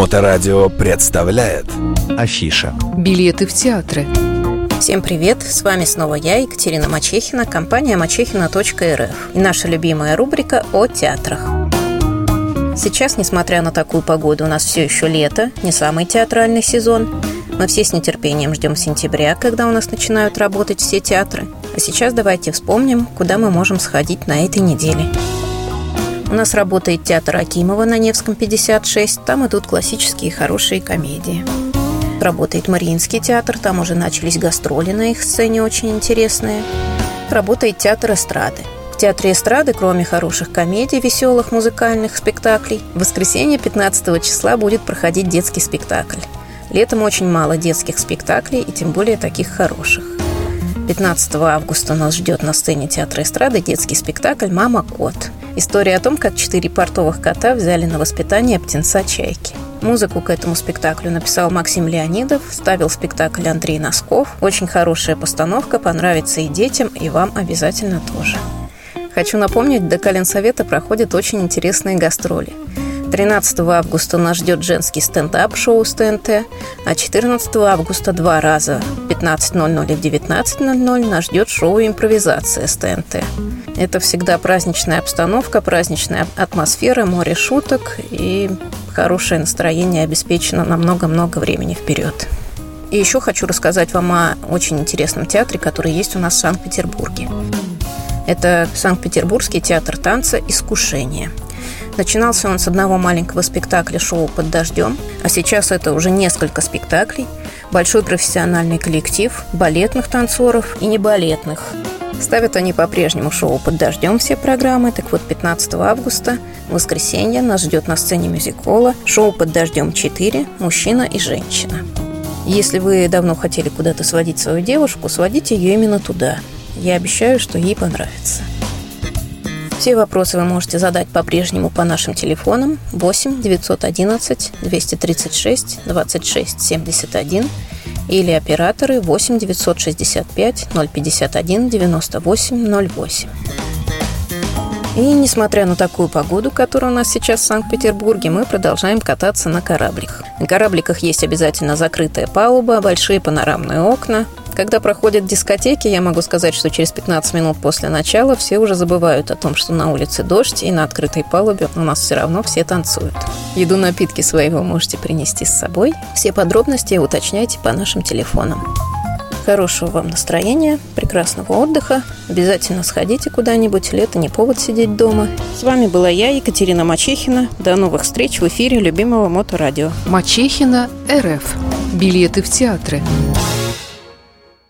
Моторадио представляет Афиша Билеты в театры Всем привет! С вами снова я, Екатерина Мачехина, компания мачехина.рф и наша любимая рубрика о театрах. Сейчас, несмотря на такую погоду, у нас все еще лето, не самый театральный сезон. Мы все с нетерпением ждем сентября, когда у нас начинают работать все театры. А сейчас давайте вспомним, куда мы можем сходить на этой неделе. У нас работает театр Акимова на Невском 56. Там идут классические хорошие комедии. Работает Мариинский театр, там уже начались гастроли на их сцене очень интересные. Работает театр эстрады. В театре эстрады, кроме хороших комедий, веселых музыкальных спектаклей, в воскресенье 15 числа будет проходить детский спектакль. Летом очень мало детских спектаклей, и тем более таких хороших. 15 августа нас ждет на сцене театра эстрады детский спектакль «Мама кот». История о том, как четыре портовых кота взяли на воспитание птенца чайки. Музыку к этому спектаклю написал Максим Леонидов, ставил спектакль Андрей Носков. Очень хорошая постановка, понравится и детям, и вам обязательно тоже. Хочу напомнить, до Калинсовета проходят очень интересные гастроли. 13 августа нас ждет женский стендап-шоу с ТНТ, а 14 августа два раза в 15.00 и в 19.00 нас ждет шоу «Импровизация» с ТНТ. Это всегда праздничная обстановка, праздничная атмосфера, море шуток и хорошее настроение обеспечено на много-много времени вперед. И еще хочу рассказать вам о очень интересном театре, который есть у нас в Санкт-Петербурге. Это Санкт-Петербургский театр танца «Искушение». Начинался он с одного маленького спектакля шоу «Под дождем», а сейчас это уже несколько спектаклей, большой профессиональный коллектив, балетных танцоров и небалетных. Ставят они по-прежнему шоу «Под дождем» все программы, так вот 15 августа, в воскресенье, нас ждет на сцене мюзикола шоу «Под дождем 4. Мужчина и женщина». Если вы давно хотели куда-то сводить свою девушку, сводите ее именно туда. Я обещаю, что ей понравится. Все вопросы вы можете задать по-прежнему по нашим телефонам 8 911 236 26 71 или операторы 8 965 051 98 08. И несмотря на такую погоду, которая у нас сейчас в Санкт-Петербурге, мы продолжаем кататься на корабликах. На корабликах есть обязательно закрытая палуба, большие панорамные окна, когда проходят дискотеки, я могу сказать, что через 15 минут после начала все уже забывают о том, что на улице дождь, и на открытой палубе у нас все равно все танцуют. Еду, напитки свои вы можете принести с собой. Все подробности уточняйте по нашим телефонам. Хорошего вам настроения, прекрасного отдыха. Обязательно сходите куда-нибудь, лето не повод сидеть дома. С вами была я, Екатерина Мачехина. До новых встреч в эфире любимого Моторадио. Мачехина РФ. Билеты в театры.